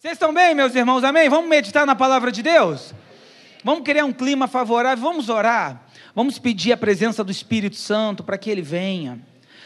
Vocês estão bem, meus irmãos? Amém? Vamos meditar na palavra de Deus? Vamos criar um clima favorável, vamos orar. Vamos pedir a presença do Espírito Santo para que ele venha,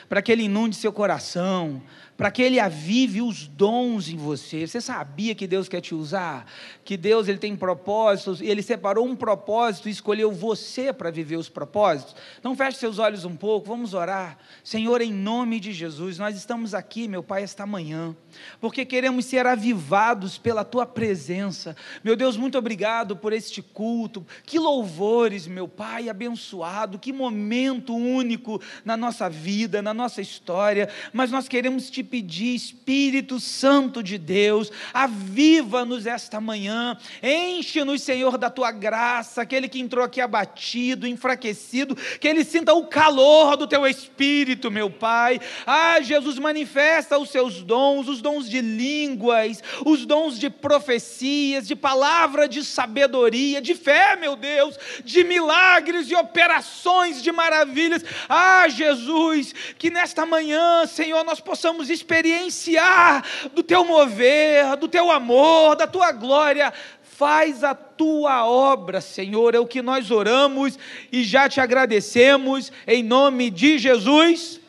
para que ele inunde seu coração, para que ele avive os dons em você. Você sabia que Deus quer te usar? Que Deus ele tem propósitos, e ele separou um propósito e escolheu você para viver os propósitos? Então feche seus olhos um pouco, vamos orar. Senhor, em nome de Jesus, nós estamos aqui, meu Pai, esta manhã, porque queremos ser avivados pela tua presença. Meu Deus, muito obrigado por este culto. Que louvores, meu Pai, abençoado, que momento único na nossa vida, na nossa história. Mas nós queremos te pedir, Espírito Santo de Deus, aviva-nos esta manhã, enche-nos, Senhor, da tua graça, aquele que entrou aqui abatido, enfraquecido, que ele sinta o calor do teu Espírito, meu Pai. Ah, Jesus, manifesta os seus dons, os dons de línguas, os dons de profecias, de palavra de sabedoria, de fé, meu Deus, de milagres e operações de maravilhas. Ah, Jesus, que nesta manhã, Senhor, nós possamos experienciar do teu mover, do teu amor, da tua glória. Faz a tua obra, Senhor, é o que nós oramos e já te agradecemos, em nome de Jesus.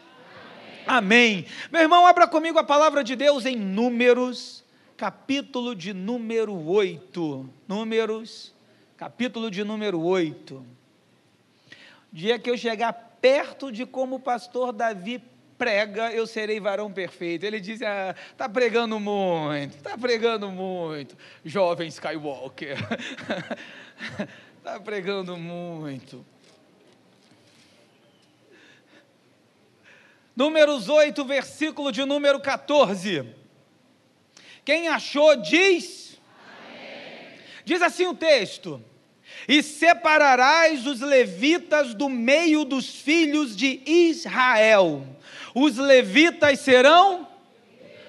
Amém. Amém. Meu irmão, abra comigo a palavra de Deus em Números, capítulo de número 8. Números, capítulo de número 8. Dia que eu chegar perto de como o pastor Davi prega, eu serei varão perfeito. Ele diz: ah, tá pregando muito, está pregando muito, jovem Skywalker, está pregando muito. Números 8, versículo de número 14. Quem achou, diz. Diz assim o texto: E separarás os levitas do meio dos filhos de Israel os levitas serão.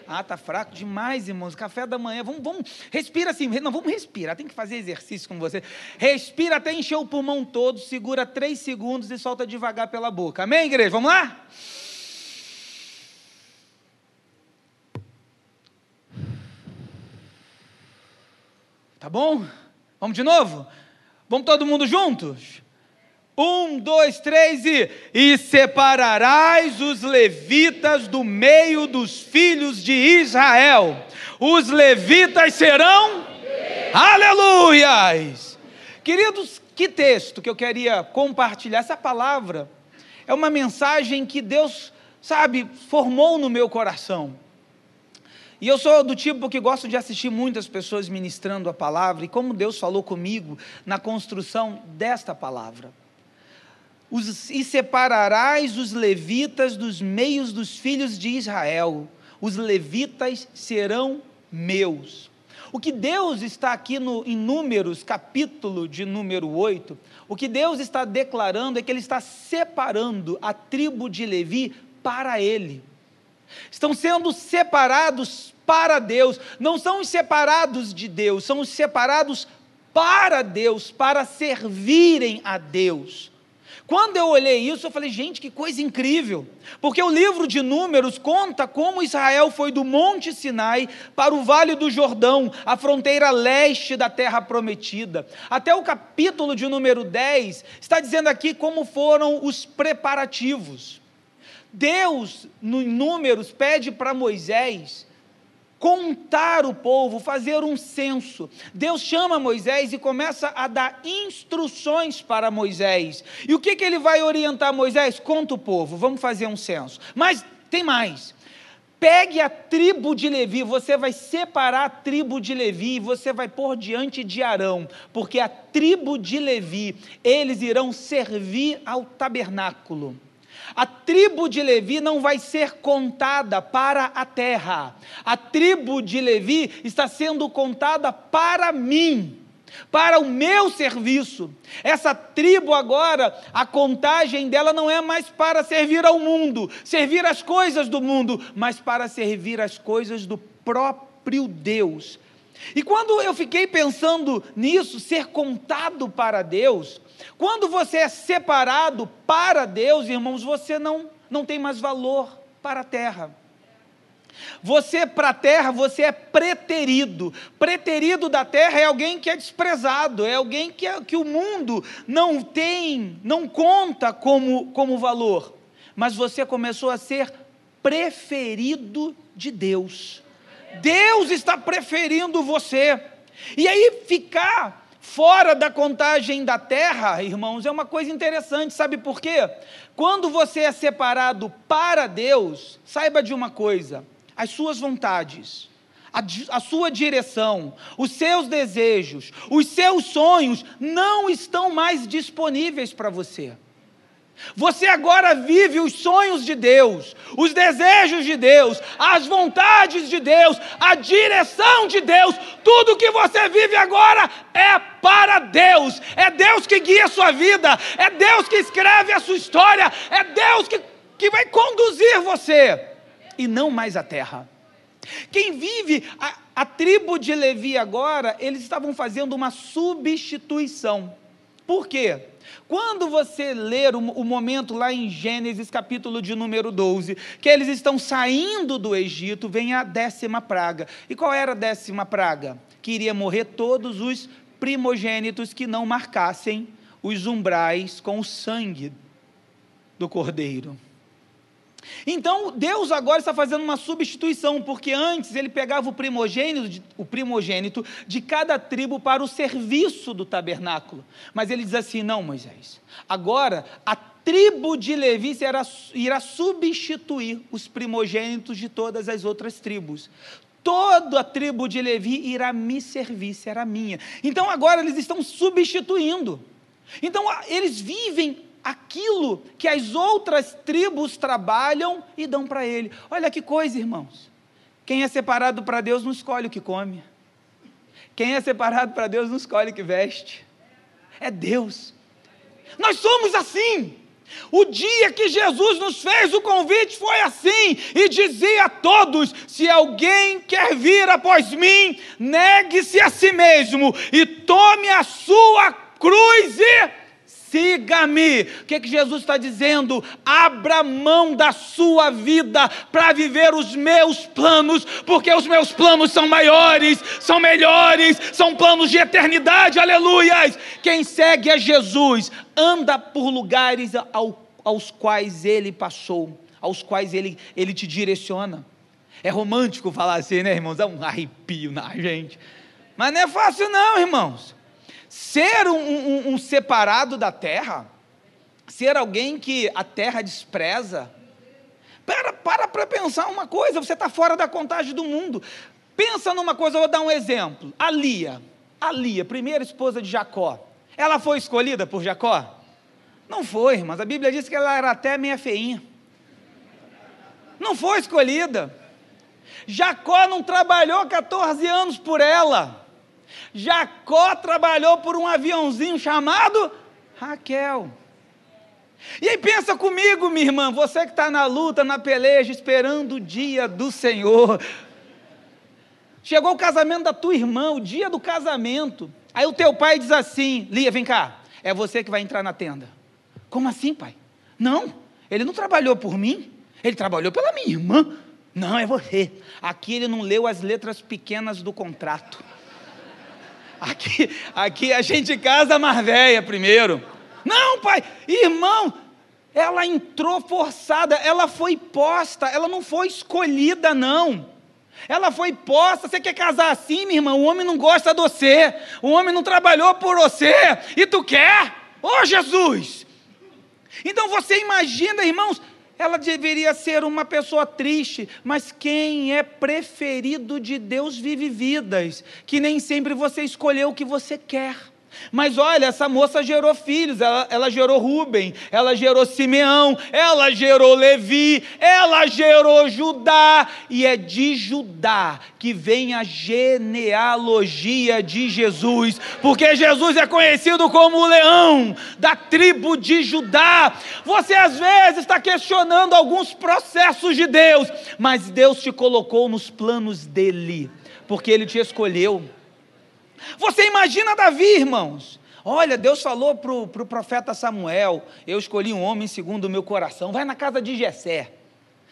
Ah, tá fraco demais, irmãos. Café da manhã. Vamos, vamos, respira assim. Não, vamos respirar. Tem que fazer exercício com você. Respira até encher o pulmão todo, segura três segundos e solta devagar pela boca. Amém, igreja? Vamos lá? Tá bom? Vamos de novo? Vamos todo mundo juntos? Um, dois, três e. E separarás os levitas do meio dos filhos de Israel. Os levitas serão. Aleluias! Queridos, que texto que eu queria compartilhar. Essa palavra é uma mensagem que Deus, sabe, formou no meu coração. E eu sou do tipo que gosto de assistir muitas pessoas ministrando a palavra e como Deus falou comigo na construção desta palavra os, e separarás os levitas dos meios dos filhos de Israel. Os levitas serão meus. O que Deus está aqui no, em Números, capítulo de número 8, o que Deus está declarando é que Ele está separando a tribo de Levi para Ele. Estão sendo separados para Deus, não são os separados de Deus, são os separados para Deus, para servirem a Deus. Quando eu olhei isso, eu falei, gente, que coisa incrível. Porque o livro de Números conta como Israel foi do Monte Sinai para o Vale do Jordão, a fronteira leste da terra prometida. Até o capítulo de número 10 está dizendo aqui como foram os preparativos. Deus, no Números, pede para Moisés contar o povo, fazer um censo. Deus chama Moisés e começa a dar instruções para Moisés. E o que, que ele vai orientar Moisés? Conta o povo, vamos fazer um censo. Mas tem mais. Pegue a tribo de Levi, você vai separar a tribo de Levi e você vai pôr diante de Arão, porque a tribo de Levi, eles irão servir ao tabernáculo. A tribo de Levi não vai ser contada para a terra. A tribo de Levi está sendo contada para mim, para o meu serviço. Essa tribo agora, a contagem dela não é mais para servir ao mundo, servir as coisas do mundo, mas para servir as coisas do próprio Deus. E quando eu fiquei pensando nisso, ser contado para Deus, quando você é separado para Deus, irmãos, você não, não tem mais valor para a terra. Você para a terra, você é preterido. Preterido da terra é alguém que é desprezado, é alguém que, é, que o mundo não tem, não conta como, como valor. Mas você começou a ser preferido de Deus. Deus está preferindo você. E aí ficar fora da contagem da terra, irmãos, é uma coisa interessante, sabe por quê? Quando você é separado para Deus, saiba de uma coisa: as suas vontades, a, a, sua direção, os seus desejos, os seus sonhos não estão mais disponíveis para você. Você agora vive os sonhos de Deus, os desejos de Deus, as vontades de Deus, a direção de Deus. Tudo que você vive agora é para Deus. É Deus que guia a sua vida, é Deus que escreve a sua história, é Deus que, que vai conduzir você e não mais a terra. Quem vive a, a tribo de Levi agora, eles estavam fazendo uma substituição. Por quê? Quando você ler o, o, momento lá em Gênesis, capítulo de número 12, que eles estão saindo do Egito, vem a décima praga. E qual era a décima praga? Que iria morrer todos os primogênitos que não marcassem os umbrais com o sangue do cordeiro. Então, Deus agora está fazendo uma substituição, porque antes ele pegava o primogênito, o primogênito de cada tribo para o serviço do tabernáculo. Mas ele diz assim: não, Moisés, agora a tribo de Levi será, irá substituir os primogênitos de todas as outras tribos. Toda a tribo de Levi irá me servir, será minha. Então agora eles estão substituindo. Então eles vivem aquilo que as outras tribos trabalham e dão para ele. Olha que coisa, irmãos. Quem é separado para Deus não escolhe o que come. Quem é separado para Deus não escolhe o que veste. É Deus. Nós somos assim. O dia que Jesus nos fez o convite foi assim, e dizia a todos: se alguém quer vir após mim, negue-se a si mesmo e tome a sua cruz e siga-me. O que, que Jesus está dizendo? Abra mão da sua vida para viver os meus planos, porque os meus planos são maiores, são melhores, são planos de eternidade, aleluias. Quem segue a Jesus anda por lugares ao, aos quais ele passou, aos quais ele, ele te direciona. É romântico falar assim, né, irmãos? Dá um arrepio na gente. Mas não é fácil, não, irmãos ser um, um, um separado da terra, ser alguém que a terra despreza. Para para para pensar uma coisa, você está fora da contagem do mundo. Pensa numa coisa, eu vou dar um exemplo. A Lia, a Lia, primeira esposa de Jacó, ela foi escolhida por Jacó? Não foi, mas a Bíblia diz que ela era até meia feinha. Não foi escolhida. Jacó não trabalhou 14 anos por ela. Jacó trabalhou por um aviãozinho chamado Raquel. E aí pensa comigo, minha irmã, você que está na luta, na peleja, esperando o dia do Senhor. Chegou o casamento da tua irmã, o dia do casamento. Aí o teu pai diz assim: Lia, vem cá, é você que vai entrar na tenda. Como assim, pai? Não, ele não trabalhou por mim, ele trabalhou pela minha irmã. Não, é você. Aqui ele não leu as letras pequenas do contrato. Aqui, aqui a gente casa mais velha primeiro. Não, pai, irmão, ela entrou forçada, ela foi posta, ela não foi escolhida, não. Ela foi posta, você quer casar assim, minha irmã? O homem não gosta de você, o homem não trabalhou por você, e tu quer? Ô oh, Jesus! Então você imagina, irmãos, ela deveria ser uma pessoa triste, mas quem é preferido de Deus vive vidas, que nem sempre você escolheu o que você quer. Mas olha, essa moça gerou filhos, ela, ela gerou Rubem, ela gerou Simeão, ela gerou Levi, ela gerou Judá, e é de Judá que vem a genealogia de Jesus, porque Jesus é conhecido como o leão da tribo de Judá. Você às vezes está questionando alguns processos de Deus, mas Deus te colocou nos planos dele, porque ele te escolheu você imagina Davi, irmãos? Olha, Deus falou para o pro profeta Samuel: Eu escolhi um homem segundo o meu coração. Vai na casa de Jessé.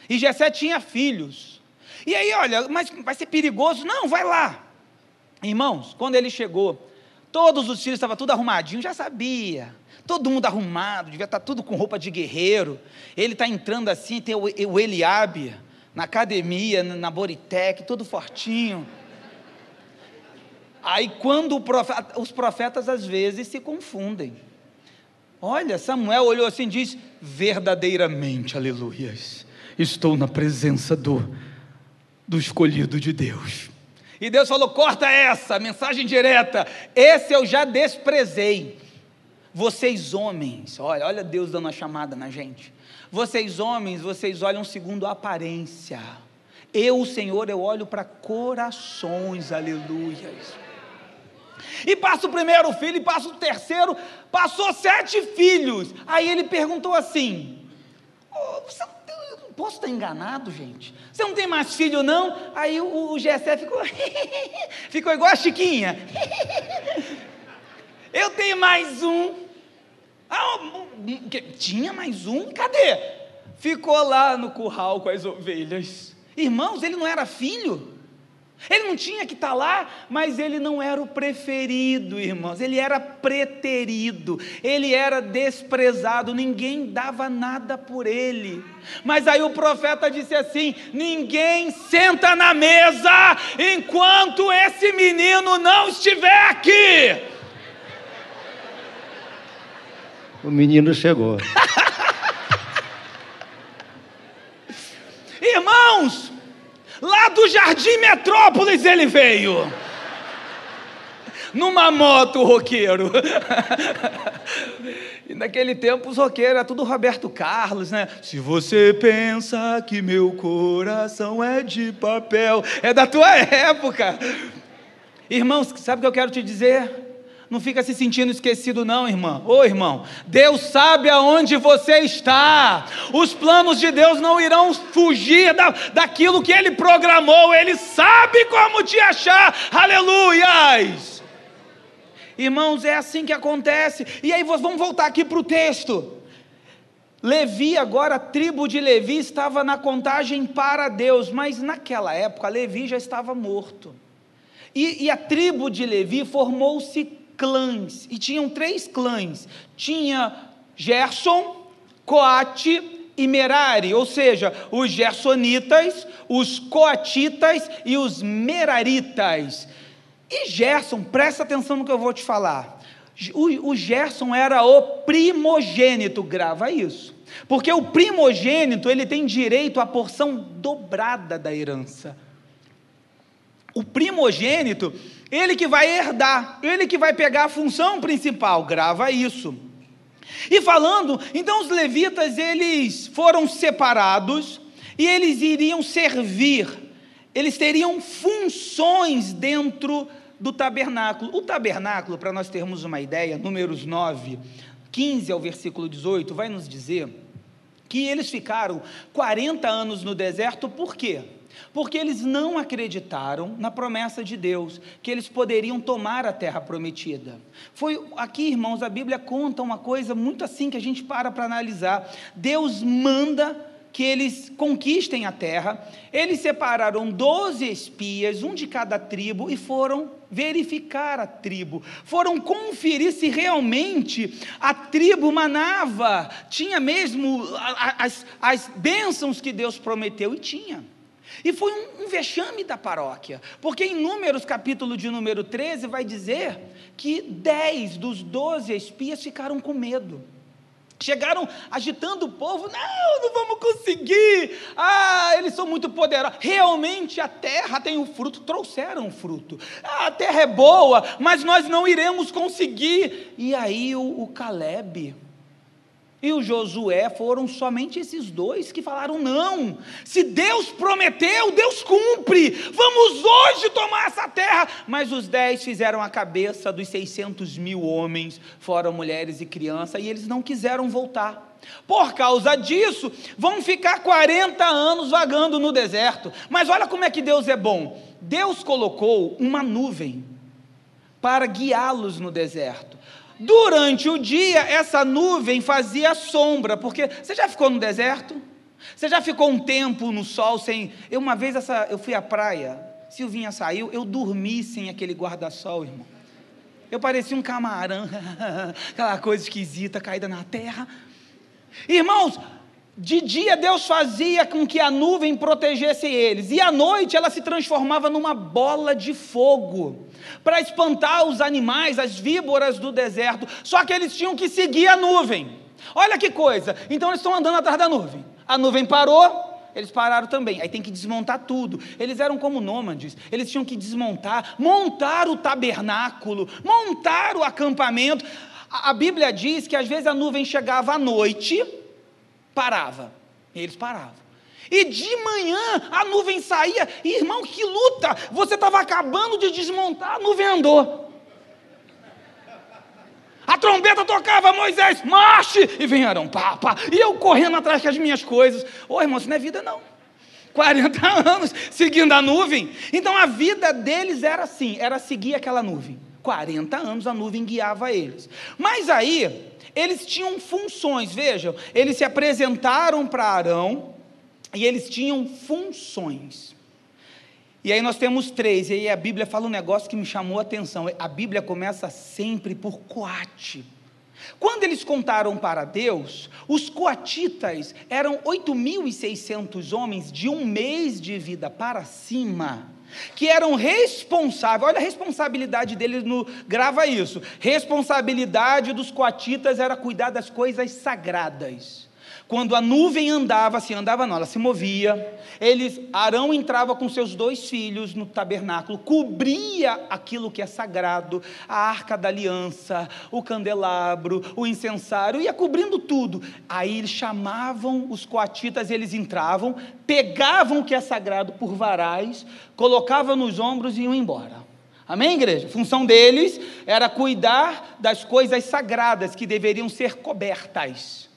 E Jessé tinha filhos. E aí, olha, mas vai ser perigoso? Não, vai lá. Irmãos, quando ele chegou, todos os filhos estavam tudo arrumadinho, já sabia. Todo mundo arrumado, devia estar tudo com roupa de guerreiro. Ele está entrando assim, tem o, o Eliabe na academia, na Boritec, todo fortinho. Aí quando profeta, os profetas às vezes se confundem. Olha, Samuel olhou assim e diz: verdadeiramente, aleluias, estou na presença do, do escolhido de Deus. E Deus falou: corta essa, mensagem direta. Esse eu já desprezei. Vocês homens, olha, olha Deus dando uma chamada na gente. Vocês homens, vocês olham segundo a aparência. Eu, Senhor, eu olho para corações, aleluias. E passa o primeiro filho, e passa o terceiro, passou sete filhos. Aí ele perguntou assim: oh, você não, tem, não posso estar enganado, gente? Você não tem mais filho, não? Aí o, o Gessé ficou, ficou igual a Chiquinha. Eu tenho mais um. Ah, tinha mais um? Cadê? Ficou lá no curral com as ovelhas. Irmãos, ele não era filho. Ele não tinha que estar lá, mas ele não era o preferido, irmãos. Ele era preterido, ele era desprezado, ninguém dava nada por ele. Mas aí o profeta disse assim: ninguém senta na mesa enquanto esse menino não estiver aqui. O menino chegou. Irmãos, lá do Jardim Metrópolis ele veio. Numa moto, roqueiro. e naquele tempo os roqueiros era tudo Roberto Carlos, né? Se você pensa que meu coração é de papel, é da tua época. Irmãos, sabe o que eu quero te dizer? Não fica se sentindo esquecido, não, irmã. Ô irmão, Deus sabe aonde você está. Os planos de Deus não irão fugir da, daquilo que Ele programou. Ele sabe como te achar. Aleluias! Irmãos, é assim que acontece. E aí vamos voltar aqui para o texto. Levi, agora a tribo de Levi estava na contagem para Deus, mas naquela época Levi já estava morto. E, e a tribo de Levi formou-se clãs, e tinham três clãs: tinha Gerson, Coate e Merari, ou seja, os gersonitas, os coatitas e os meraritas. E Gerson, presta atenção no que eu vou te falar. O, o Gerson era o primogênito, grava isso. Porque o primogênito, ele tem direito à porção dobrada da herança. O primogênito, ele que vai herdar, ele que vai pegar a função principal, grava isso. E falando, então os levitas, eles foram separados e eles iriam servir, eles teriam funções dentro do tabernáculo. O tabernáculo, para nós termos uma ideia, números 9, 15 ao versículo 18, vai nos dizer que eles ficaram 40 anos no deserto, por quê? Porque eles não acreditaram na promessa de Deus, que eles poderiam tomar a terra prometida. Foi aqui, irmãos, a Bíblia conta uma coisa muito assim que a gente para para analisar. Deus manda que eles conquistem a terra. Eles separaram doze espias, um de cada tribo, e foram verificar a tribo. Foram conferir se realmente a tribo manava, tinha mesmo as, as bênçãos que Deus prometeu, e tinha. E foi um, um vexame da paróquia, porque em Números, capítulo de número 13, vai dizer que 10 dos 12 espias ficaram com medo. Chegaram agitando o povo, não, não vamos conseguir, ah, eles são muito poderosos. Realmente a terra tem o fruto, trouxeram o fruto. Ah, a terra é boa, mas nós não iremos conseguir. E aí o, o Caleb, e o Josué foram somente esses dois que falaram: não, se Deus prometeu, Deus cumpre, vamos hoje tomar essa terra. Mas os dez fizeram a cabeça dos 600 mil homens, fora mulheres e crianças, e eles não quiseram voltar. Por causa disso, vão ficar 40 anos vagando no deserto. Mas olha como é que Deus é bom: Deus colocou uma nuvem para guiá-los no deserto. Durante o dia, essa nuvem fazia sombra, porque você já ficou no deserto? Você já ficou um tempo no sol sem. Eu, uma vez essa, eu fui à praia, Silvinha saiu, eu dormi sem aquele guarda-sol, irmão. Eu parecia um camarão, aquela coisa esquisita caída na terra. Irmãos, de dia Deus fazia com que a nuvem protegesse eles, e à noite ela se transformava numa bola de fogo, para espantar os animais, as víboras do deserto. Só que eles tinham que seguir a nuvem. Olha que coisa! Então eles estão andando atrás da nuvem. A nuvem parou, eles pararam também. Aí tem que desmontar tudo. Eles eram como nômades, eles tinham que desmontar, montar o tabernáculo, montar o acampamento. A, Bíblia diz que às vezes a nuvem chegava à noite, parava. E eles paravam. E de manhã a nuvem saía, irmão, que luta! Você estava acabando de desmontar, a nuvem andou. A trombeta tocava, Moisés, marche! E vem Arão, pá, pá. E eu correndo atrás com as minhas coisas. Ô irmão, isso não é vida não. 40 anos seguindo a nuvem. Então a vida deles era assim, era seguir aquela nuvem. 40 anos a nuvem guiava eles. Mas aí, eles tinham funções, vejam, eles se apresentaram para Arão e eles tinham funções. E aí nós temos três, e aí a Bíblia fala um negócio que me chamou a atenção. A Bíblia começa sempre por coate. Quando eles contaram para Deus, os coatitas eram 8.600 homens de um mês de vida para cima, que eram responsáveis, olha a responsabilidade deles, no, grava isso, responsabilidade dos coatitas era cuidar das coisas sagradas. Quando a nuvem andava, se andava não, ela se movia. Eles, Arão entrava com seus dois filhos no tabernáculo, cobria aquilo que é sagrado, a arca da aliança, o candelabro, o incensário, ia cobrindo tudo. Aí eles chamavam os coatitas, eles entravam, pegavam o que é sagrado por varais, colocavam nos ombros e iam embora. Amém, igreja? A função deles era cuidar das coisas sagradas que deveriam ser cobertas.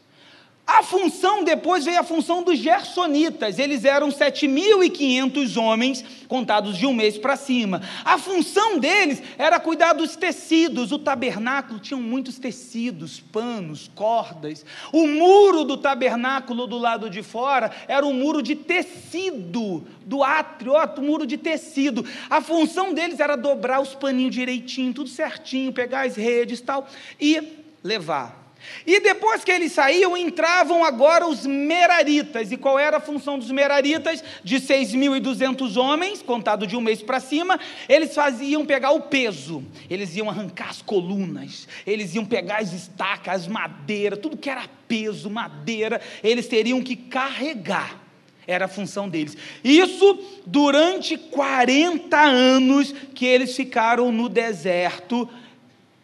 A função, depois veio a função dos gersonitas, eles eram 7.500 homens, contados de um mês para cima. A função deles era cuidar dos tecidos, o tabernáculo tinha muitos tecidos, panos, cordas. O muro do tabernáculo do lado de fora era um muro de tecido, do átrio, ó, muro de tecido. A função deles era dobrar os paninhos direitinho, tudo certinho, pegar as redes tal, e levar e depois que eles saíam, entravam agora os meraritas. E qual era a função dos meraritas? De 6.200 homens, contado de um mês para cima, eles faziam pegar o peso, eles iam arrancar as colunas, eles iam pegar as estacas, as madeiras, tudo que era peso, madeira, eles teriam que carregar. Era a função deles. Isso durante 40 anos que eles ficaram no deserto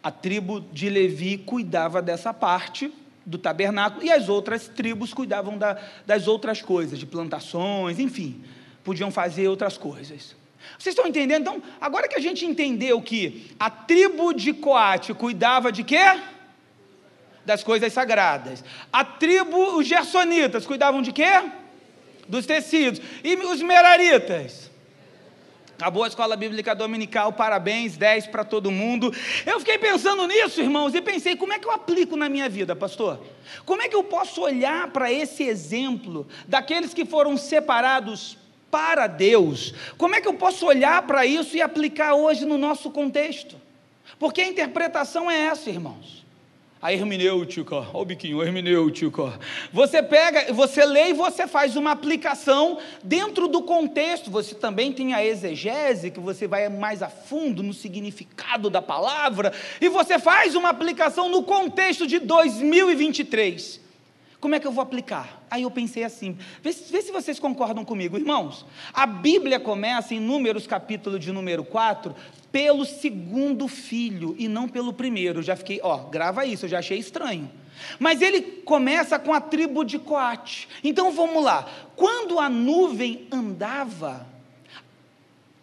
a tribo de Levi cuidava dessa parte do tabernáculo e as outras tribos cuidavam da, das outras coisas, de plantações, enfim, podiam fazer outras coisas. Vocês estão entendendo? Então, agora que a gente entendeu que a tribo de Coate cuidava de quê? Das coisas sagradas. A tribo, os gersonitas, cuidavam de quê? Dos tecidos. E os meraritas? Acabou a escola bíblica dominical, parabéns, 10 para todo mundo. Eu fiquei pensando nisso, irmãos, e pensei: como é que eu aplico na minha vida, pastor? Como é que eu posso olhar para esse exemplo daqueles que foram separados para Deus? Como é que eu posso olhar para isso e aplicar hoje no nosso contexto? Porque a interpretação é essa, irmãos a hermenêutica, olha o biquinho, a hermenêutica. Você pega, você lê e você faz uma aplicação dentro do contexto. Você também tem a exegese, que você vai mais a fundo no significado da palavra, e você faz uma aplicação no contexto de 2023. Como é que eu vou aplicar? Aí eu pensei assim, vê, vê, se vocês concordam comigo, irmãos. A Bíblia começa em Números, capítulo de número 4, pelo segundo filho e não pelo primeiro. já fiquei, ó, grava isso, eu já achei estranho. Mas ele começa com a tribo de Coate. Então vamos lá. Quando a nuvem andava,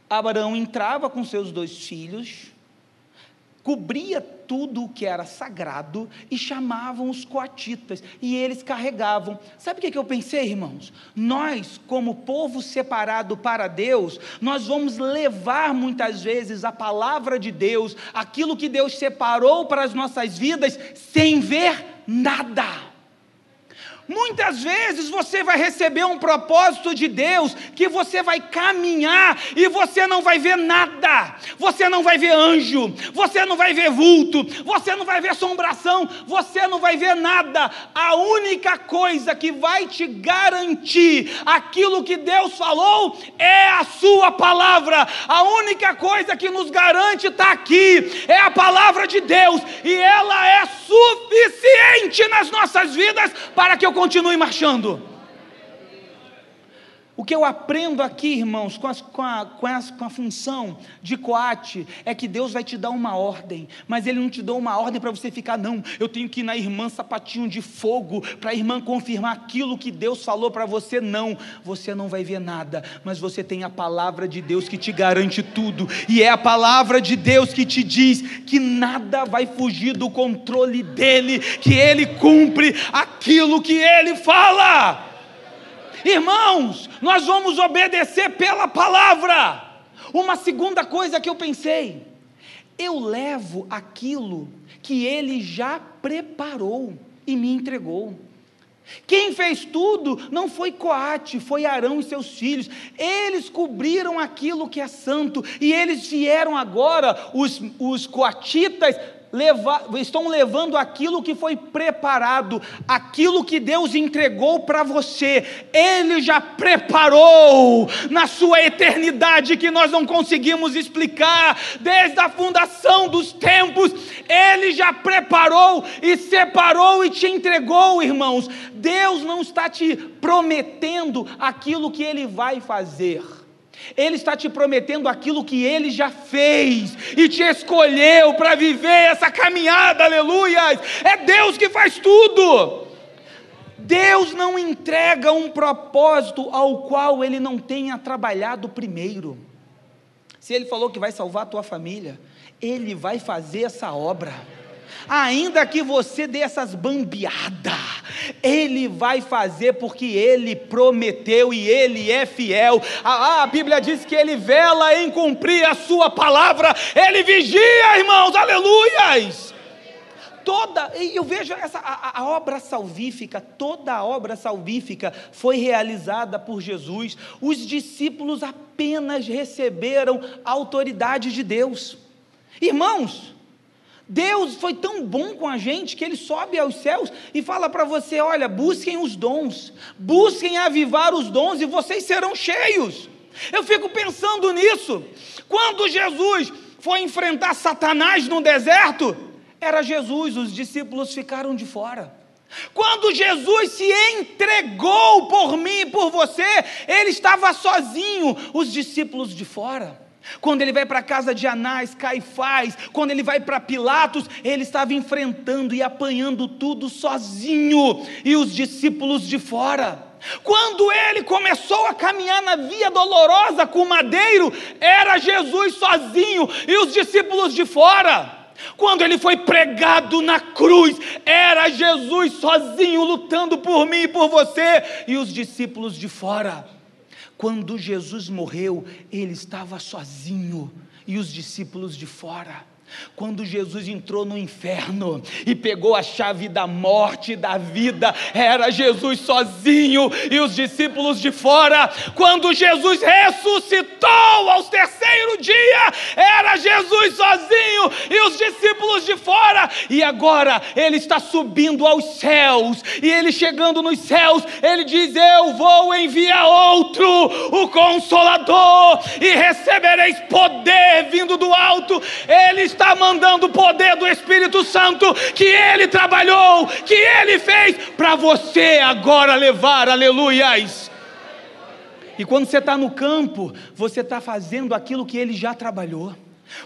Abraão entrava com seus dois filhos, cobria tudo o que era sagrado e chamavam os coatitas e eles carregavam. Sabe o que eu pensei, irmãos? Nós, como povo separado para Deus, nós vamos levar muitas vezes a palavra de Deus, aquilo que Deus separou para as nossas vidas, sem ver nada. Muitas vezes você vai receber um propósito de Deus que você vai caminhar e você não vai ver nada. Você não vai ver anjo, você não vai ver vulto, você não vai ver assombração, você não vai ver nada. A única coisa que vai te garantir aquilo que Deus falou é a sua palavra. A única coisa que nos garante está aqui é a palavra de Deus e ela é suficiente nas nossas vidas para que eu continue marchando. O que eu aprendo aqui, irmãos, com, as, com, a, com, as, com, a, função de coate, é que Deus vai te dar uma ordem, mas Ele não te dá uma ordem para você ficar, não. Eu tenho que ir na irmã sapatinho de fogo, para a irmã confirmar aquilo que Deus falou para você, não. Você não vai ver nada, mas você tem a palavra de Deus que te garante tudo, e é a palavra de Deus que te diz que nada vai fugir do controle dEle, que Ele cumpre aquilo que Ele fala. Irmãos, nós vamos obedecer pela palavra. Uma segunda coisa que eu pensei, eu levo aquilo que ele já preparou e me entregou. Quem fez tudo não foi Coate, foi Arão e seus filhos. Eles cobriram aquilo que é santo, e eles vieram agora, os, os coatitas, leva, estão levando aquilo que foi preparado, aquilo que Deus entregou para você, Ele já preparou na sua eternidade que nós não conseguimos explicar, desde a fundação dos tempos, Ele já preparou e separou e te entregou, irmãos. Deus não está te prometendo aquilo que Ele vai fazer. Ele está te prometendo aquilo que ele já fez e te escolheu para viver essa caminhada, aleluia. É Deus que faz tudo. Deus não entrega um propósito ao qual ele não tenha trabalhado primeiro. Se ele falou que vai salvar a tua família, ele vai fazer essa obra ainda que você dê essas bambeadas, Ele vai fazer porque Ele prometeu e Ele é fiel. A, a Bíblia diz que Ele vela em cumprir a Sua palavra, Ele vigia, irmãos, aleluias toda, eu vejo essa a, a, obra salvífica, toda a obra salvífica foi realizada por Jesus. Os discípulos apenas receberam a autoridade de Deus. Irmãos, Deus foi tão bom com a gente que ele sobe aos céus e fala para você: olha, busquem os dons, busquem avivar os dons e vocês serão cheios. Eu fico pensando nisso. Quando Jesus foi enfrentar Satanás no deserto, era Jesus, os discípulos ficaram de fora. Quando Jesus se entregou por mim e por você, ele estava sozinho, os discípulos de fora. Quando ele vai para a casa de Anás, Caifás, quando ele vai para Pilatos, ele estava enfrentando e apanhando tudo sozinho e os discípulos de fora. Quando ele começou a caminhar na via dolorosa com o madeiro, era Jesus sozinho e os discípulos de fora. Quando ele foi pregado na cruz, era Jesus sozinho lutando por mim e por você e os discípulos de fora. Quando Jesus morreu, ele estava sozinho e os discípulos de fora. Quando Jesus entrou no inferno e pegou a chave da morte e da vida, era Jesus sozinho e os discípulos de fora. Quando Jesus ressuscitou aos terceiro dia, era Jesus sozinho e os discípulos de fora. E agora ele está subindo aos céus e ele chegando nos céus, ele diz: Eu vou enviar outro, o Consolador, e recebereis poder vindo do alto. Ele está está mandando o poder do Espírito Santo que ele trabalhou, que ele fez, para você agora levar, aleluias. E quando você está no campo, você está fazendo aquilo que ele já trabalhou.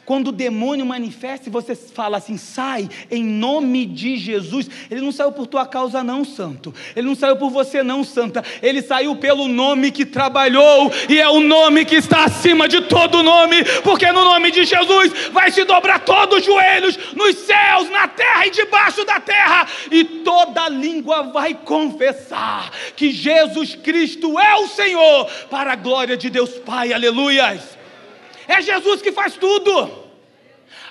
Quando o demônio manifesta e você fala assim, sai em nome de Jesus, ele não saiu por tua causa, não, santo. Ele não saiu por você, não, santa. Ele saiu pelo nome que trabalhou, e é o nome que está acima de todo nome, porque no nome de Jesus vai se dobrar todos os joelhos, nos céus, na terra e debaixo da terra, e toda língua vai confessar que Jesus Cristo é o Senhor, para a glória de Deus Pai, aleluias. É Jesus que faz tudo.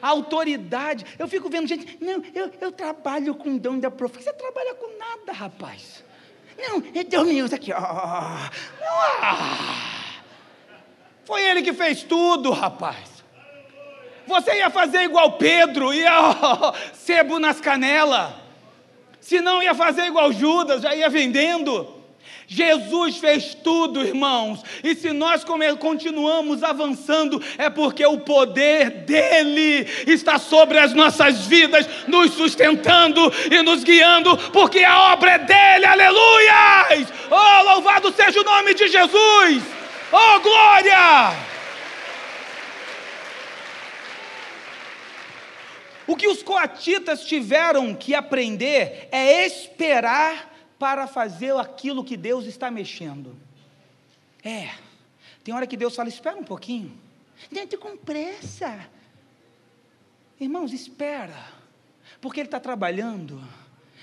A autoridade, eu fico vendo gente, não, eu, eu trabalho com dom da profecia. Você trabalha com nada, rapaz. Não, é Deus me usa aqui. Ah, ah. Foi ele que fez tudo, rapaz. Você ia fazer igual Pedro, ia oh, sebo nas canelas. Se não, ia fazer igual Judas, já ia vendendo. Jesus fez tudo, irmãos, e se nós continuamos avançando, é porque o poder dele está sobre as nossas vidas, nos sustentando e nos guiando, porque a obra é dele, aleluias! Oh, louvado seja o nome de Jesus! Oh, glória! O que os coatitas tiveram que aprender é esperar para fazer aquilo que Deus está mexendo. É, tem hora que Deus fala: espera um pouquinho, dentro com pressa. Irmãos, espera, porque Ele está trabalhando.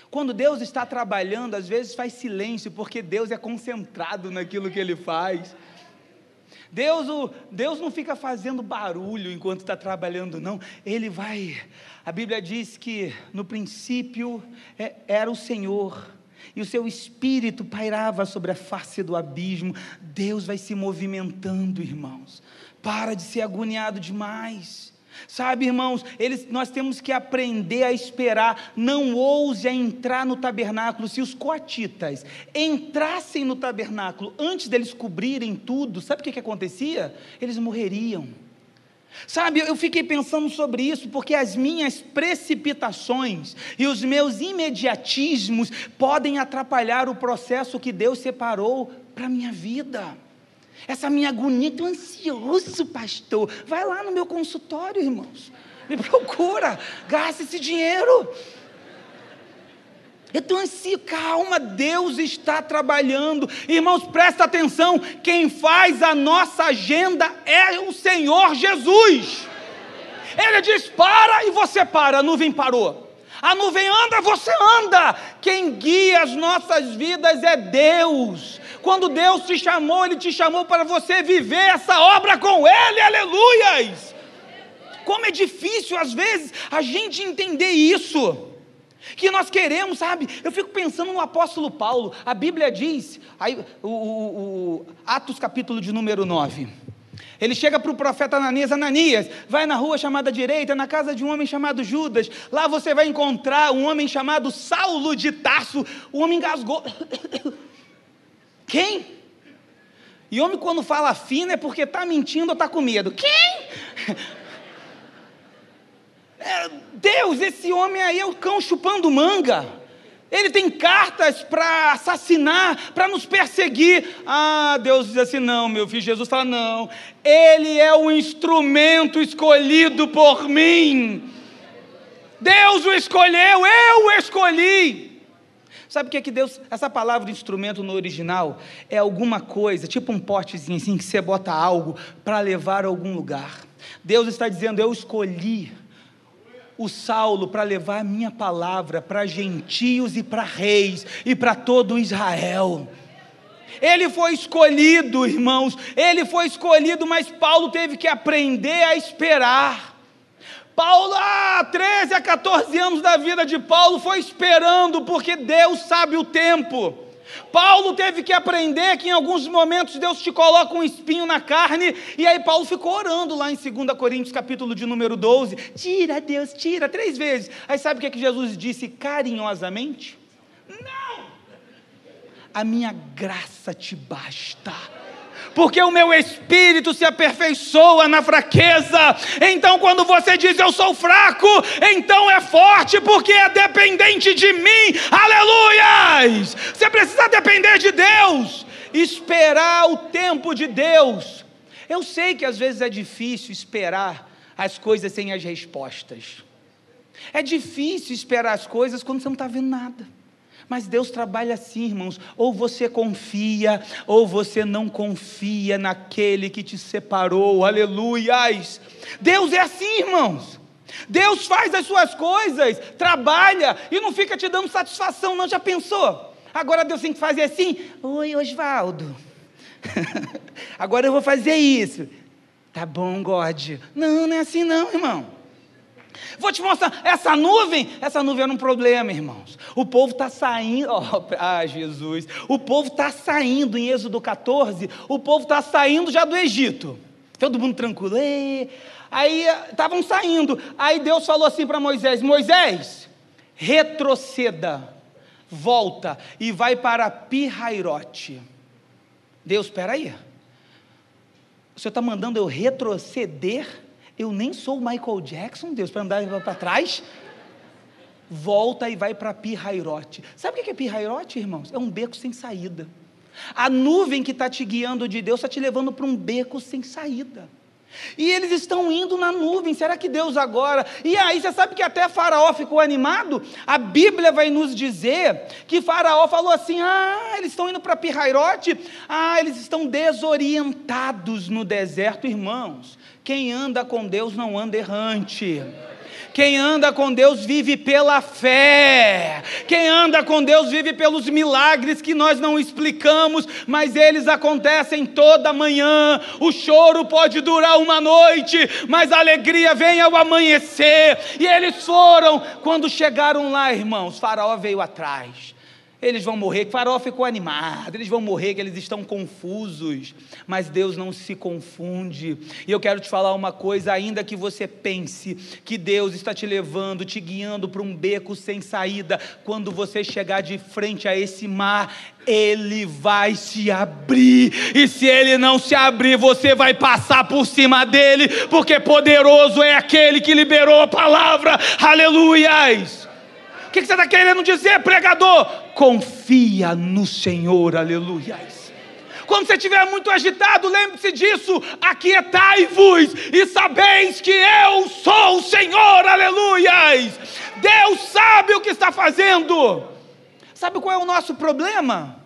Quando Deus está trabalhando, às vezes faz silêncio, porque Deus é concentrado naquilo que Ele faz. Deus, Deus não fica fazendo barulho enquanto está trabalhando, não. Ele vai. A Bíblia diz que no princípio é, era o Senhor e o seu espírito pairava sobre a face do abismo. Deus vai se movimentando, irmãos. Para de ser agoniado demais. Sabe, irmãos, eles, nós temos que aprender a esperar. Não ouse a entrar no tabernáculo. Se os coatitas entrassem no tabernáculo antes deles cobrirem tudo, sabe o que, que acontecia? Eles morreriam. Sabe, eu fiquei pensando sobre isso porque as minhas precipitações e os meus imediatismos podem atrapalhar o processo que Deus separou para a minha vida. Essa minha agonia, estou ansioso, pastor. Vai lá no meu consultório, irmãos. Me procura, gasta esse dinheiro. Estou ansioso, calma, Deus está trabalhando. Irmãos, presta atenção: quem faz a nossa agenda é o Senhor Jesus. Ele diz: para e você para, a nuvem parou. A nuvem anda, você anda. Quem guia as nossas vidas é Deus. Quando Deus te chamou, Ele te chamou para você viver essa obra com Ele, aleluias. Como é difícil às vezes a gente entender isso que nós queremos, sabe? Eu fico pensando no apóstolo Paulo, a Bíblia diz, aí, o, o, o Atos capítulo de número 9. Ele chega para o profeta Ananias: Ananias, vai na rua chamada direita, na casa de um homem chamado Judas. Lá você vai encontrar um homem chamado Saulo de Tarso. O homem engasgou. Quem? E homem, quando fala fino, é porque está mentindo ou está com medo. Quem? É, Deus, esse homem aí é o cão chupando manga. Ele tem cartas para assassinar, para nos perseguir. Ah, Deus diz assim: não, meu filho. Jesus fala: não, ele é o instrumento escolhido por mim. Deus o escolheu, eu o escolhi. Sabe o que é que Deus, essa palavra instrumento no original é alguma coisa, tipo um potezinho assim que você bota algo para levar a algum lugar. Deus está dizendo: eu escolhi o Saulo para levar a minha palavra para gentios e para reis e para todo Israel. Ele foi escolhido, irmãos, ele foi escolhido, mas Paulo teve que aprender a esperar. Paulo, ah, 13 a 14 anos da vida de Paulo, foi esperando, porque Deus sabe o tempo. Paulo teve que aprender que em alguns momentos Deus te coloca um espinho na carne, e aí Paulo ficou orando lá em 2 Coríntios, capítulo de número 12: tira, Deus, tira, três vezes. Aí sabe o que, é que Jesus disse carinhosamente? Não! A minha graça te basta porque o meu espírito se aperfeiçoa na fraqueza. Então, quando você diz eu sou fraco, então é forte, porque é dependente de mim. Aleluias! Você precisa depender de Deus, esperar o tempo de Deus. Eu sei que às vezes é difícil esperar as coisas sem as respostas. É difícil esperar as coisas quando você não está vendo nada. Mas Deus trabalha assim, irmãos. Ou você confia, ou você não confia naquele que te separou. Aleluias. Deus é assim, irmãos. Deus faz as suas coisas, trabalha e não fica te dando satisfação, não. Já pensou? Agora Deus tem que fazer assim: Oi, Osvaldo. Agora eu vou fazer isso. Tá bom, God. Não, não é assim, não, irmão. Vou te mostrar, essa nuvem, essa nuvem era um problema, irmãos. O povo está saindo, oh, ah, Jesus, o povo está saindo em Êxodo 14, o povo está saindo já do Egito. Todo mundo tranquilo. Aí estavam saindo. Aí Deus falou assim para Moisés: Moisés, retroceda, volta e vai para Pirrairote. Deus, espera aí. O Senhor está mandando eu retroceder? Eu nem sou o Michael Jackson, Deus, para andar para trás. Volta e vai para Pirrairote. Sabe o que é Pirrairote, irmãos? É um beco sem saída. A nuvem que está te guiando de Deus está te levando para um beco sem saída. E eles estão indo na nuvem, será que Deus agora? E aí, você sabe que até Faraó ficou animado? A Bíblia vai nos dizer que Faraó falou assim: ah, eles estão indo para Pirrairote, ah, eles estão desorientados no deserto, irmãos. Quem anda com Deus não anda errante. Quem anda com Deus vive pela fé. Quem anda com Deus vive pelos milagres que nós não explicamos, mas eles acontecem toda manhã. O choro pode durar uma noite, mas a alegria vem ao amanhecer. E eles foram, quando chegaram lá, irmãos, Faraó veio atrás eles vão morrer, Faraó ficou animado, eles vão morrer, que eles estão confusos, mas Deus não se confunde. E eu quero te falar uma coisa, ainda que você pense que Deus está te levando, te guiando para um beco sem saída, quando você chegar de frente a esse mar, ele vai se abrir, e se ele não se abrir, você vai passar por cima dele, porque poderoso é aquele que liberou a palavra, aleluias. O que você está querendo dizer, pregador? Confia no Senhor, aleluia. Quando você estiver muito agitado, lembre-se disso: aquietai-vos e sabeis que eu sou o Senhor, aleluia. Deus sabe o que está fazendo. Sabe qual é o nosso problema?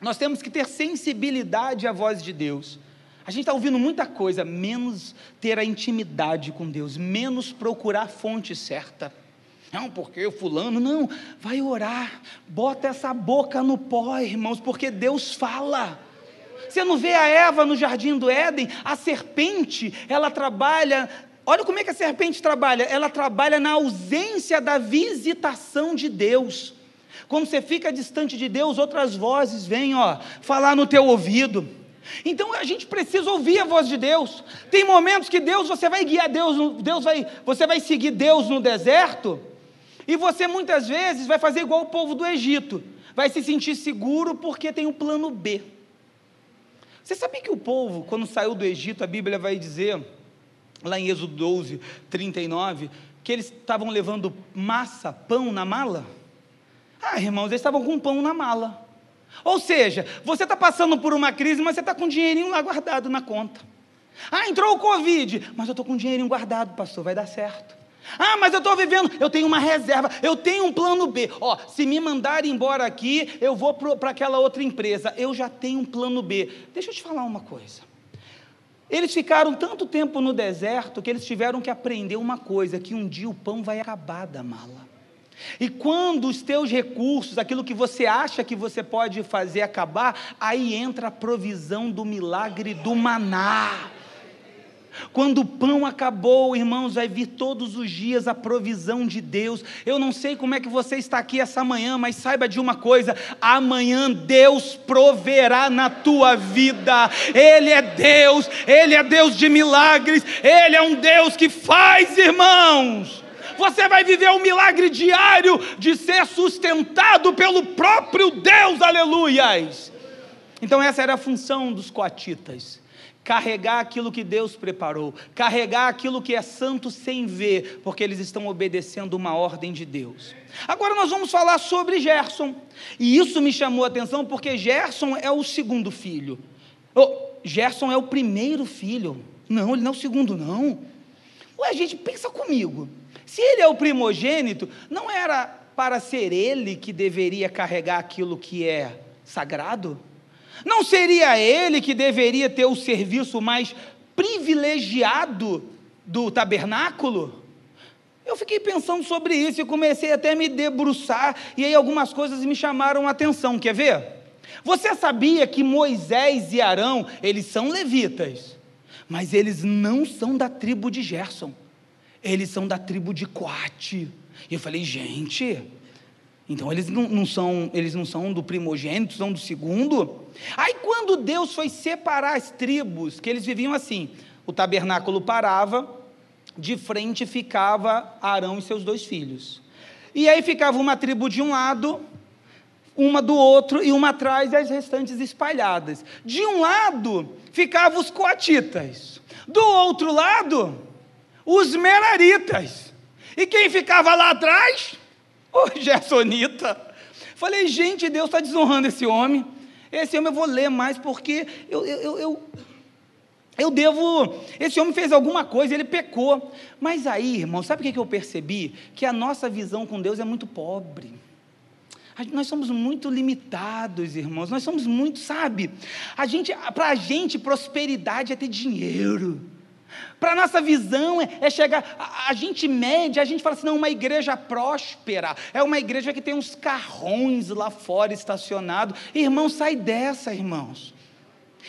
Nós temos que ter sensibilidade à voz de Deus. A gente está ouvindo muita coisa, menos ter a intimidade com Deus, menos procurar a fonte certa. Não, porque o fulano, não, vai orar, bota essa boca no pó, irmãos, porque Deus fala. Você não vê a Eva no jardim do Éden? A serpente, ela trabalha. Olha como é que a serpente trabalha. Ela trabalha na ausência da visitação de Deus. Quando você fica distante de Deus, outras vozes vêm, ó, falar no teu ouvido. Então a gente precisa ouvir a voz de Deus. Tem momentos que Deus, você vai guiar Deus, Deus vai, você vai seguir Deus no deserto. E você muitas vezes vai fazer igual o povo do Egito, vai se sentir seguro porque tem o plano B. Você sabia que o povo, quando saiu do Egito, a Bíblia vai dizer, lá em Êxodo 12, 39, que eles estavam levando massa, pão na mala? Ah, irmãos, eles estavam com pão na mala. Ou seja, você está passando por uma crise, mas você está com dinheirinho lá guardado na conta. Ah, entrou o Covid, mas eu estou com dinheirinho guardado, pastor, vai dar certo. Ah, mas eu estou vivendo, eu tenho uma reserva, eu tenho um plano B. Ó, se me mandarem embora aqui, eu vou para aquela outra empresa. Eu já tenho um plano B. Deixa eu te falar uma coisa. Eles ficaram tanto tempo no deserto que eles tiveram que aprender uma coisa: que um dia o pão vai acabar da mala. E quando os teus recursos, aquilo que você acha que você pode fazer acabar, aí entra a provisão do milagre do maná. Quando o pão acabou, irmãos, vai vir todos os dias a provisão de Deus. Eu não sei como é que você está aqui essa manhã, mas saiba de uma coisa: amanhã Deus proverá na tua vida. Ele é Deus, Ele é Deus de milagres, Ele é um Deus que faz, irmãos. Você vai viver um milagre diário de ser sustentado pelo próprio Deus, aleluias. Então, essa era a função dos coatitas carregar aquilo que Deus preparou, carregar aquilo que é santo sem ver, porque eles estão obedecendo uma ordem de Deus. Agora nós vamos falar sobre Gerson, e isso me chamou a atenção porque Gerson é o segundo filho. Oh, Gerson é o primeiro filho. Não, ele não é o segundo, não. Ué, gente, pensa comigo. Se ele é o primogênito, não era para ser ele que deveria carregar aquilo que é sagrado? Não seria ele que deveria ter o serviço mais privilegiado do tabernáculo? Eu fiquei pensando sobre isso e comecei até a me debruçar, e aí algumas coisas me chamaram a atenção. Quer ver? Você sabia que Moisés e Arão, eles são levitas, mas eles não são da tribo de Gerson. Eles são da tribo de Coate. E eu falei, gente, então eles não, não, são, eles não são do primogênito, são do segundo. Aí quando Deus foi separar as tribos, que eles viviam assim, o tabernáculo parava, de frente ficava Arão e seus dois filhos. E aí ficava uma tribo de um lado, uma do outro, e uma atrás e as restantes espalhadas. De um lado ficavam os coatitas, do outro lado, os meraritas. E quem ficava lá atrás? O Gersonita. Falei, gente, Deus está desonrando esse homem. Esse homem eu vou ler mais porque eu, eu, eu, eu devo. Esse homem fez alguma coisa, ele pecou. Mas aí, irmão, sabe o que eu percebi? Que a nossa visão com Deus é muito pobre. Nós somos muito limitados, irmãos. Nós somos muito, sabe? A gente, para a gente, prosperidade é ter dinheiro. Para a nossa visão é, é chegar, a, a, gente mede, a gente fala assim, não, uma igreja próspera, é uma igreja que tem uns carrões lá fora estacionados. Irmão, sai dessa, irmãos.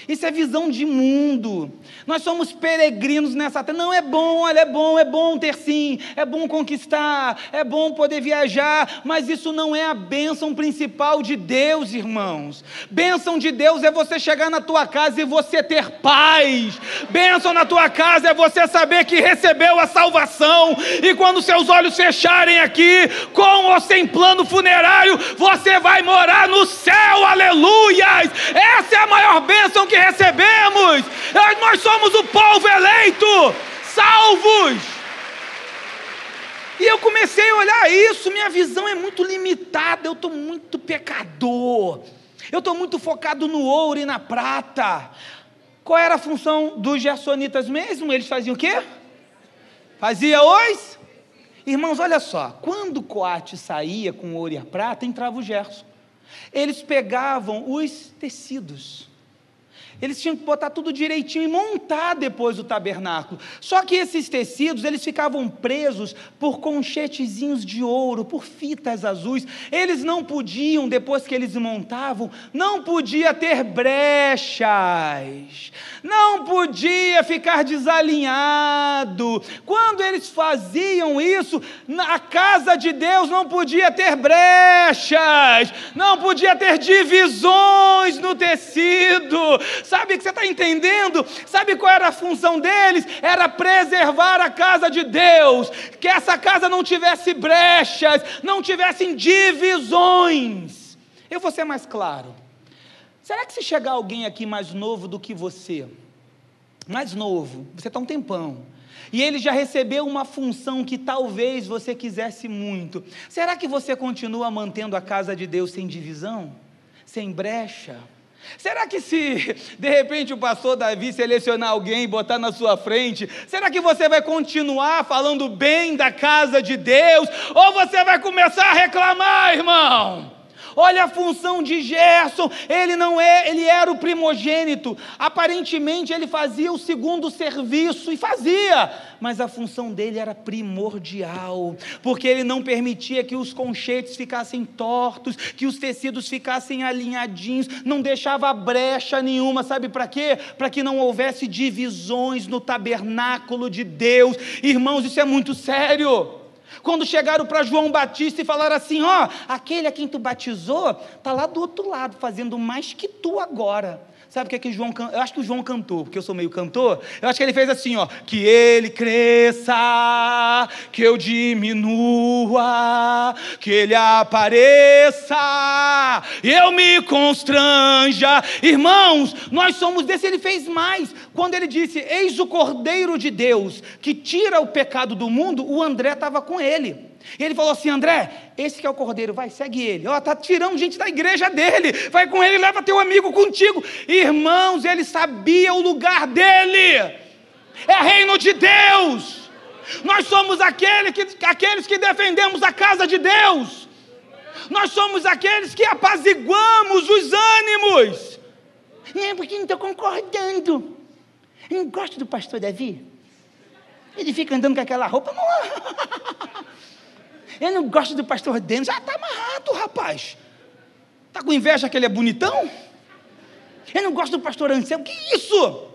Isso é visão de mundo. Nós somos peregrinos nessa terra. Não é bom, olha, é bom, é bom ter sim, é bom conquistar, é bom poder viajar, mas isso não é a bênção principal de Deus, irmãos. Bênção de Deus é você chegar na tua casa e você ter paz. Bênção na tua casa é você saber que recebeu a salvação e quando seus olhos fecharem aqui, com ou sem plano funerário, você vai morar no céu. Aleluias! Essa é a maior bênção que recebemos. Nós somos o povo eleito, salvos. E eu comecei a olhar isso, minha visão é muito limitada, eu estou muito pecador, eu estou muito focado no ouro e na prata. Qual era a função dos gersonitas mesmo? Eles faziam o quê? Fazia os? Irmãos, olha só, quando o coate saía com ouro e a prata, entrava o gerson. Eles pegavam os tecidos eles tinham que botar tudo direitinho e montar depois o tabernáculo. Só que esses tecidos, eles ficavam presos por conchetezinhos de ouro, por fitas azuis. Eles não podiam, depois que eles montavam, não podia ter brechas. Não podia ficar desalinhado. Quando eles faziam isso, a casa de Deus não podia ter brechas, não podia ter divisões no tecido Sabe que você está entendendo? Sabe qual era a função deles? Era preservar a casa de Deus, que essa casa não tivesse brechas, não tivessem divisões. Eu vou ser mais claro. Será que se chegar alguém aqui mais novo do que você, mais novo, você está um tempão, e ele já recebeu uma função que talvez você quisesse muito, será que você continua mantendo a casa de Deus sem divisão, sem brecha? Será que se de repente o pastor Davi selecionar alguém e botar na sua frente, será que você vai continuar falando bem da casa de Deus? Ou você vai começar a reclamar, irmão? Olha a função de Gerson, ele não é, ele era o primogênito. Aparentemente ele fazia o segundo serviço e fazia, mas a função dele era primordial, porque ele não permitia que os conchetes ficassem tortos, que os tecidos ficassem alinhadinhos, não deixava brecha nenhuma, sabe para quê? Para que não houvesse divisões no tabernáculo de Deus. Irmãos, isso é muito sério. Quando chegaram para João Batista e falaram assim: Ó, aquele a quem tu batizou, está lá do outro lado, fazendo mais que tu agora. Sabe o que é que João Eu acho que o João cantou, porque eu sou meio cantor. Eu acho que ele fez assim, ó. Que ele cresça, que eu diminua, que ele apareça, eu me constranja. Irmãos, nós somos desse. Ele fez mais. Quando ele disse: Eis o Cordeiro de Deus que tira o pecado do mundo, o André estava com ele. E ele falou assim: André, esse que é o cordeiro, vai, segue ele. Ó, tá tirando gente da igreja dele. Vai com ele, leva teu amigo contigo. Irmãos, ele sabia o lugar dele. É reino de Deus. Nós somos aquele que, aqueles que defendemos a casa de Deus. Nós somos aqueles que apaziguamos os ânimos. É porque não estou concordando. Eu não gosto do pastor Davi. Ele fica andando com aquela roupa. Não... Eu não gosto do pastor Denis. Já está amarrado, rapaz. Está com inveja que ele é bonitão? Eu não gosto do pastor Anselmo. Que isso?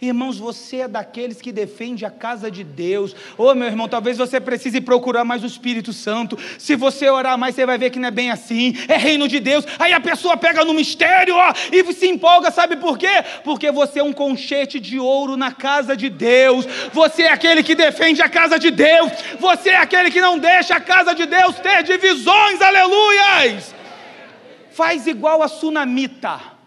Irmãos, você é daqueles que defende a casa de Deus. Ô, oh, meu irmão, talvez você precise procurar mais o Espírito Santo. Se você orar mais, você vai ver que não é bem assim. É reino de Deus. Aí a pessoa pega no mistério, ó, e se empolga, sabe por quê? Porque você é um conchete de ouro na casa de Deus. Você é aquele que defende a casa de Deus. Você é aquele que não deixa a casa de Deus ter divisões. Aleluias! Faz igual a sunamita.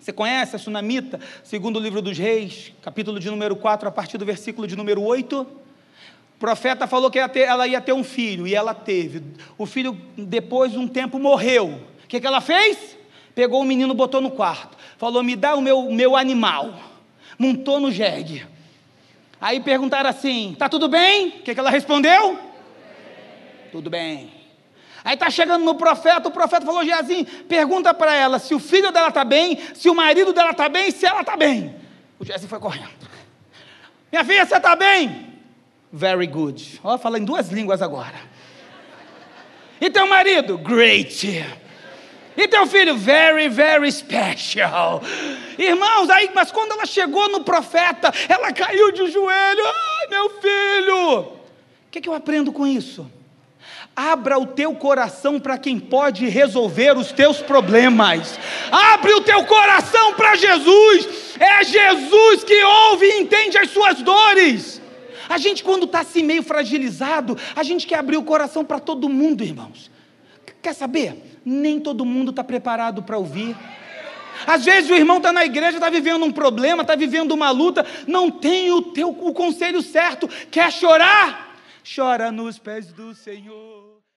Você conhece a sunamita? Segundo o livro dos reis, capítulo de número 4, a partir do versículo de número 8. O profeta falou que ela ia ter um filho, e ela teve. O filho, depois de um tempo, morreu. O que, que ela fez? Pegou o menino, botou no quarto. Falou: Me dá o meu, meu animal. Montou no jegue. Aí perguntaram assim: Tá tudo bem? O que, que ela respondeu? Tudo bem. Aí está chegando no profeta, o profeta falou, Geazi, pergunta para ela se o filho dela está bem, se o marido dela está bem, se ela está bem. O Geazi foi correndo. Minha filha, você está bem? Very good. Ó, fala em duas línguas agora. E teu marido? Great. E teu filho? Very, very special. Irmãos, aí, mas quando ela chegou no profeta, ela caiu de joelho. Ai, meu filho. O que, que eu aprendo com isso? Abra o teu coração para quem pode resolver os teus problemas. Abre o teu coração para Jesus. É Jesus que ouve e entende as suas dores. A gente, quando está assim meio fragilizado, a gente quer abrir o coração para todo mundo, irmãos. Quer saber? Nem todo mundo está preparado para ouvir. Às vezes o irmão está na igreja, está vivendo um problema, está vivendo uma luta, não tem o teu o conselho certo. Quer chorar? Chora nos pés do Senhor.